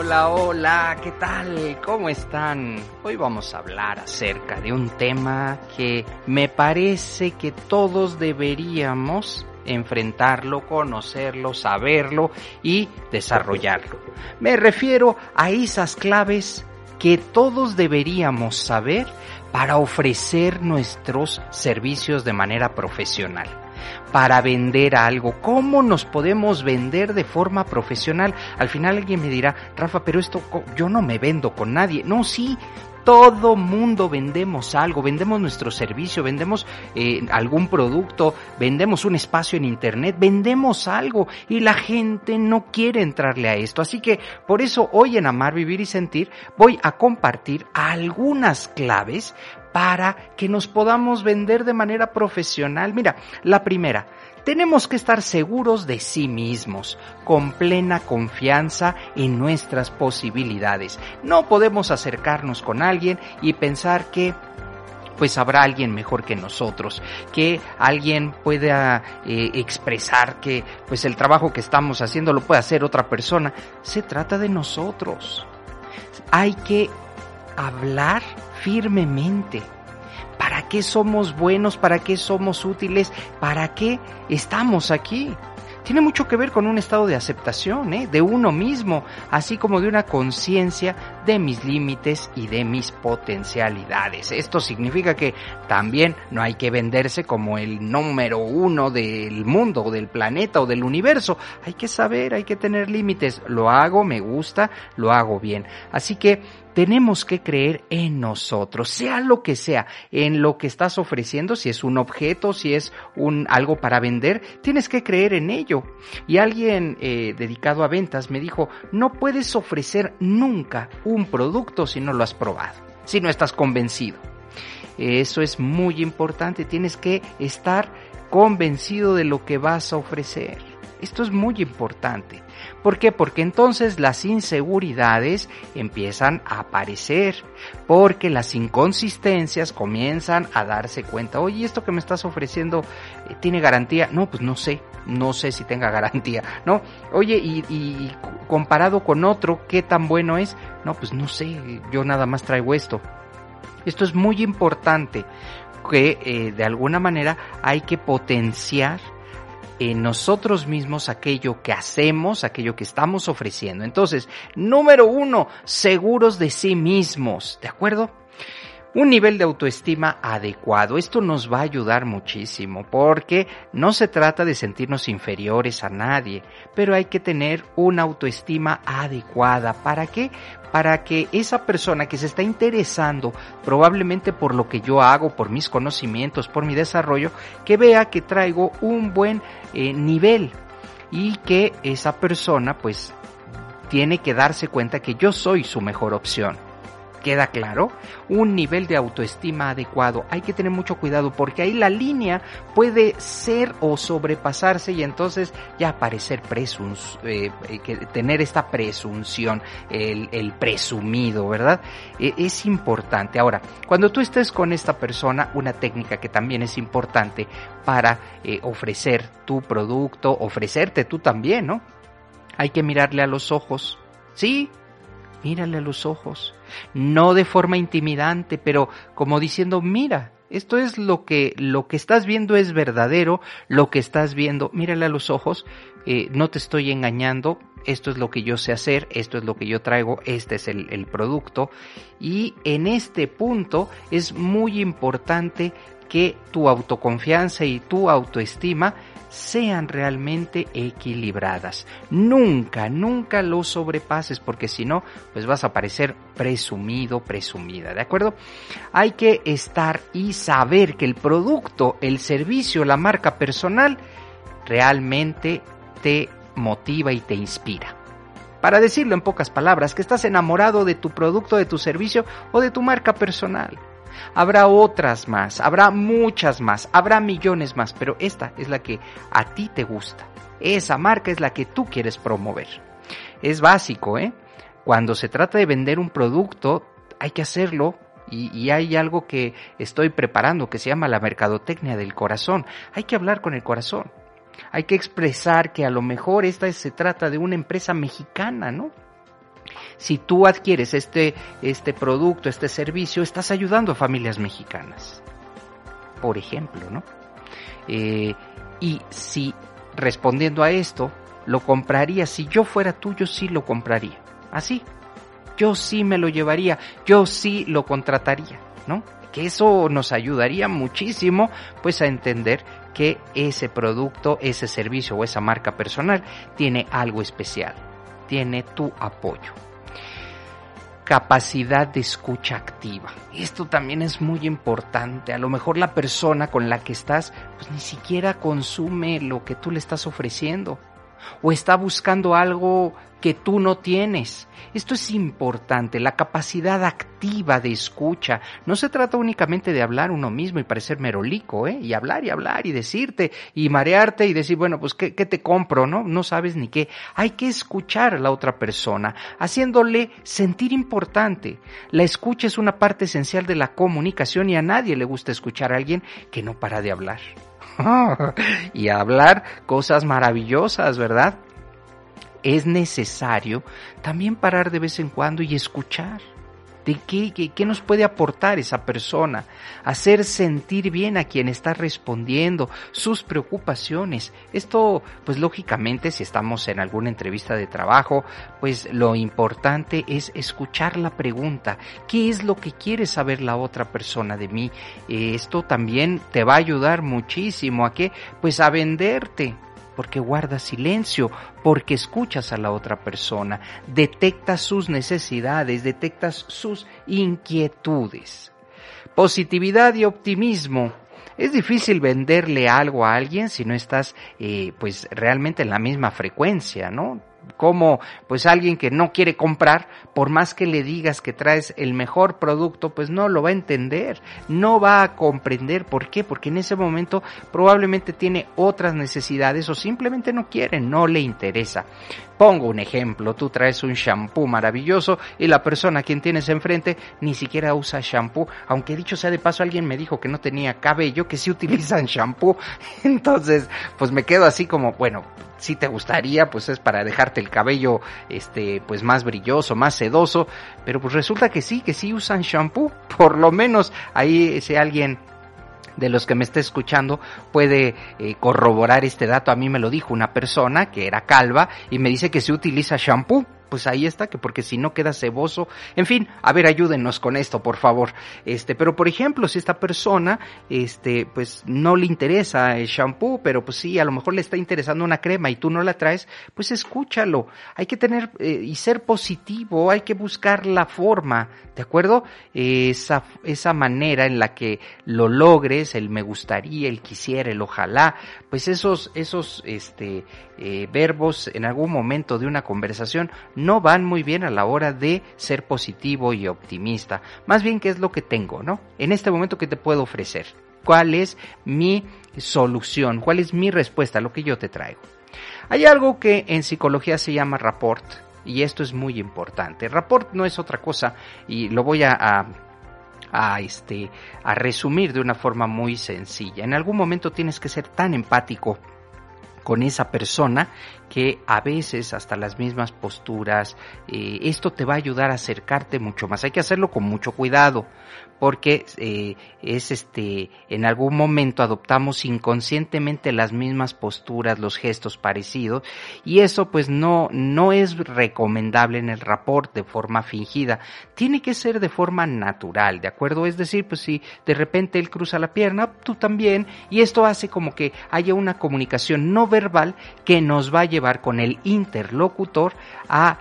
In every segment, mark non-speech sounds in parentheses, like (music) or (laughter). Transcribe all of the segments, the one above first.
Hola, hola, ¿qué tal? ¿Cómo están? Hoy vamos a hablar acerca de un tema que me parece que todos deberíamos enfrentarlo, conocerlo, saberlo y desarrollarlo. Me refiero a esas claves que todos deberíamos saber para ofrecer nuestros servicios de manera profesional para vender algo. ¿Cómo nos podemos vender de forma profesional? Al final alguien me dirá, Rafa, pero esto yo no me vendo con nadie. No, sí, todo mundo vendemos algo, vendemos nuestro servicio, vendemos eh, algún producto, vendemos un espacio en internet, vendemos algo y la gente no quiere entrarle a esto. Así que por eso hoy en Amar, Vivir y Sentir voy a compartir algunas claves para que nos podamos vender de manera profesional. Mira, la primera, tenemos que estar seguros de sí mismos, con plena confianza en nuestras posibilidades. No podemos acercarnos con alguien y pensar que pues habrá alguien mejor que nosotros, que alguien pueda eh, expresar que pues el trabajo que estamos haciendo lo puede hacer otra persona. Se trata de nosotros. Hay que hablar firmemente. ¿Para qué somos buenos? ¿Para qué somos útiles? ¿Para qué estamos aquí? Tiene mucho que ver con un estado de aceptación, ¿eh? de uno mismo, así como de una conciencia de mis límites y de mis potencialidades. Esto significa que también no hay que venderse como el número uno del mundo o del planeta o del universo. Hay que saber, hay que tener límites. Lo hago, me gusta, lo hago bien. Así que tenemos que creer en nosotros, sea lo que sea, en lo que estás ofreciendo, si es un objeto, si es un algo para vender, tienes que creer en ello. Y alguien eh, dedicado a ventas me dijo, no puedes ofrecer nunca un producto si no lo has probado, si no estás convencido. Eso es muy importante, tienes que estar convencido de lo que vas a ofrecer. Esto es muy importante. ¿Por qué? Porque entonces las inseguridades empiezan a aparecer, porque las inconsistencias comienzan a darse cuenta, oye, esto que me estás ofreciendo eh, tiene garantía, no, pues no sé, no sé si tenga (laughs) garantía, ¿no? Oye, y, comparado con otro, ¿qué tan bueno es? No, pues no sé, yo nada más traigo esto. Esto es muy importante que eh, de alguna manera hay que potenciar en nosotros mismos aquello que hacemos, aquello que estamos ofreciendo. Entonces, número uno, seguros de sí mismos, ¿de acuerdo? Un nivel de autoestima adecuado. Esto nos va a ayudar muchísimo porque no se trata de sentirnos inferiores a nadie, pero hay que tener una autoestima adecuada. ¿Para qué? Para que esa persona que se está interesando probablemente por lo que yo hago, por mis conocimientos, por mi desarrollo, que vea que traigo un buen eh, nivel y que esa persona pues tiene que darse cuenta que yo soy su mejor opción queda claro, un nivel de autoestima adecuado. Hay que tener mucho cuidado porque ahí la línea puede ser o sobrepasarse y entonces ya parecer presuns, eh, que tener esta presunción, el, el presumido, ¿verdad? E, es importante. Ahora, cuando tú estés con esta persona, una técnica que también es importante para eh, ofrecer tu producto, ofrecerte tú también, ¿no? Hay que mirarle a los ojos. Sí, mírale a los ojos no de forma intimidante, pero como diciendo, mira, esto es lo que, lo que estás viendo es verdadero, lo que estás viendo, mírale a los ojos, eh, no te estoy engañando, esto es lo que yo sé hacer, esto es lo que yo traigo, este es el, el producto. Y en este punto es muy importante que tu autoconfianza y tu autoestima sean realmente equilibradas. Nunca, nunca lo sobrepases porque si no, pues vas a parecer presumido, presumida, ¿de acuerdo? Hay que estar y saber que el producto, el servicio, la marca personal realmente te motiva y te inspira. Para decirlo en pocas palabras, que estás enamorado de tu producto, de tu servicio o de tu marca personal. Habrá otras más, habrá muchas más, habrá millones más, pero esta es la que a ti te gusta. Esa marca es la que tú quieres promover. Es básico, ¿eh? Cuando se trata de vender un producto, hay que hacerlo y, y, hay algo que estoy preparando que se llama la mercadotecnia del corazón. Hay que hablar con el corazón. Hay que expresar que a lo mejor esta se trata de una empresa mexicana, ¿no? Si tú adquieres este, este producto, este servicio, estás ayudando a familias mexicanas. Por ejemplo, ¿no? Eh, y si respondiendo a esto, lo compraría, si yo fuera tú, yo sí lo compraría. Así. Yo sí me lo llevaría, yo sí lo contrataría, ¿no? Que eso nos ayudaría muchísimo, pues, a entender que ese producto, ese servicio o esa marca personal tiene algo especial, tiene tu apoyo capacidad de escucha activa. Esto también es muy importante. A lo mejor la persona con la que estás pues ni siquiera consume lo que tú le estás ofreciendo o está buscando algo que tú no tienes. Esto es importante, la capacidad activa de escucha. No se trata únicamente de hablar uno mismo y parecer merolico, ¿eh? Y hablar y hablar y decirte y marearte y decir, bueno, pues ¿qué, qué te compro, ¿no? No sabes ni qué. Hay que escuchar a la otra persona, haciéndole sentir importante. La escucha es una parte esencial de la comunicación y a nadie le gusta escuchar a alguien que no para de hablar. (laughs) y hablar cosas maravillosas, ¿verdad? Es necesario también parar de vez en cuando y escuchar. ¿De qué, qué, nos puede aportar esa persona? Hacer sentir bien a quien está respondiendo, sus preocupaciones. Esto, pues lógicamente, si estamos en alguna entrevista de trabajo, pues lo importante es escuchar la pregunta. ¿Qué es lo que quiere saber la otra persona de mí? Esto también te va a ayudar muchísimo a que, pues a venderte porque guardas silencio, porque escuchas a la otra persona, detectas sus necesidades, detectas sus inquietudes. Positividad y optimismo. Es difícil venderle algo a alguien si no estás eh, pues realmente en la misma frecuencia, ¿no? Como pues alguien que no quiere comprar, por más que le digas que traes el mejor producto, pues no lo va a entender, no va a comprender por qué, porque en ese momento probablemente tiene otras necesidades o simplemente no quiere, no le interesa. Pongo un ejemplo, tú traes un shampoo maravilloso y la persona a quien tienes enfrente ni siquiera usa shampoo, aunque dicho sea de paso alguien me dijo que no tenía cabello, que sí utilizan (laughs) shampoo, entonces pues me quedo así como, bueno, si te gustaría, pues es para dejarte el cabello, este, pues más brilloso, más sedoso, pero pues resulta que sí, que sí usan shampoo, (laughs) por lo menos ahí si alguien de los que me esté escuchando puede eh, corroborar este dato. A mí me lo dijo una persona que era calva y me dice que se utiliza shampoo pues ahí está, que porque si no queda ceboso. En fin, a ver, ayúdenos con esto, por favor. Este, pero por ejemplo, si esta persona, este, pues no le interesa el shampoo, pero pues sí, a lo mejor le está interesando una crema y tú no la traes, pues escúchalo. Hay que tener eh, y ser positivo, hay que buscar la forma, ¿de acuerdo? esa, esa manera en la que lo logres, el me gustaría, el quisiera, el ojalá, pues esos, esos, este, eh, verbos en algún momento de una conversación no van muy bien a la hora de ser positivo y optimista. Más bien, ¿qué es lo que tengo, no? En este momento, ¿qué te puedo ofrecer? ¿Cuál es mi solución? ¿Cuál es mi respuesta a lo que yo te traigo? Hay algo que en psicología se llama rapport y esto es muy importante. Rapport no es otra cosa y lo voy a, a este a resumir de una forma muy sencilla. En algún momento tienes que ser tan empático con esa persona que a veces hasta las mismas posturas, eh, esto te va a ayudar a acercarte mucho más. Hay que hacerlo con mucho cuidado porque eh, es este en algún momento adoptamos inconscientemente las mismas posturas, los gestos parecidos y eso pues no no es recomendable en el rapport de forma fingida. Tiene que ser de forma natural, ¿de acuerdo? Es decir, pues si de repente él cruza la pierna, tú también y esto hace como que haya una comunicación no verbal que nos va a llevar con el interlocutor a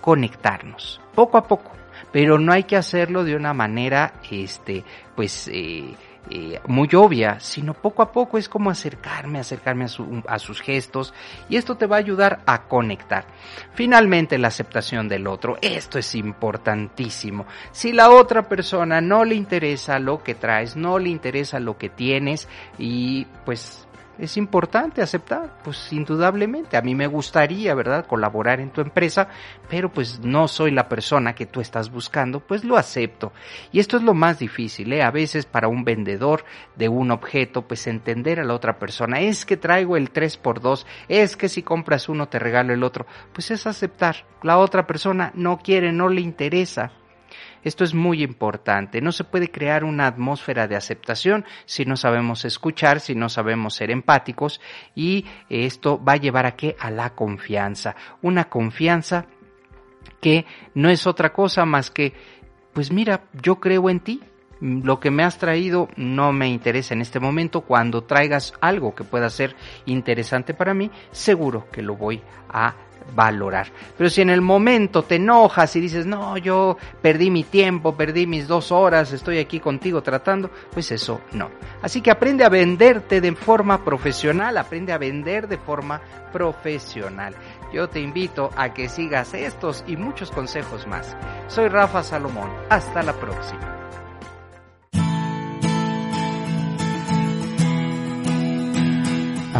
conectarnos poco a poco pero no hay que hacerlo de una manera, este, pues, eh, eh, muy obvia, sino poco a poco es como acercarme, acercarme a, a, sus gestos y esto te va a ayudar a conectar. Finalmente la aceptación del otro, esto es importantísimo. Si la otra persona no le interesa lo que traes, no le interesa lo que tienes y pues es importante aceptar, pues indudablemente. A mí me gustaría, ¿verdad?, colaborar en tu empresa, pero pues no soy la persona que tú estás buscando, pues lo acepto. Y esto es lo más difícil, ¿eh? A veces para un vendedor de un objeto, pues entender a la otra persona, es que traigo el 3x2, es que si compras uno te regalo el otro, pues es aceptar. La otra persona no quiere, no le interesa. Esto es muy importante. No se puede crear una atmósfera de aceptación si no sabemos escuchar, si no sabemos ser empáticos y esto va a llevar a qué? A la confianza. Una confianza que no es otra cosa más que, pues mira, yo creo en ti, lo que me has traído no me interesa en este momento. Cuando traigas algo que pueda ser interesante para mí, seguro que lo voy a valorar. Pero si en el momento te enojas y dices, no, yo perdí mi tiempo, perdí mis dos horas, estoy aquí contigo tratando, pues eso no. Así que aprende a venderte de forma profesional, aprende a vender de forma profesional. Yo te invito a que sigas estos y muchos consejos más. Soy Rafa Salomón. Hasta la próxima.